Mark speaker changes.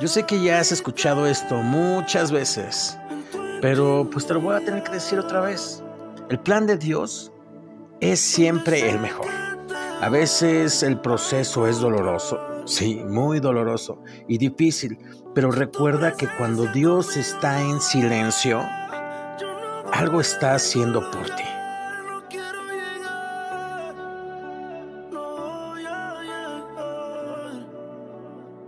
Speaker 1: Yo sé que ya has escuchado esto muchas veces, pero pues te lo voy a tener que decir otra vez. El plan de Dios es siempre el mejor. A veces el proceso es doloroso, sí, muy doloroso y difícil, pero recuerda que cuando Dios está en silencio, algo está haciendo por ti.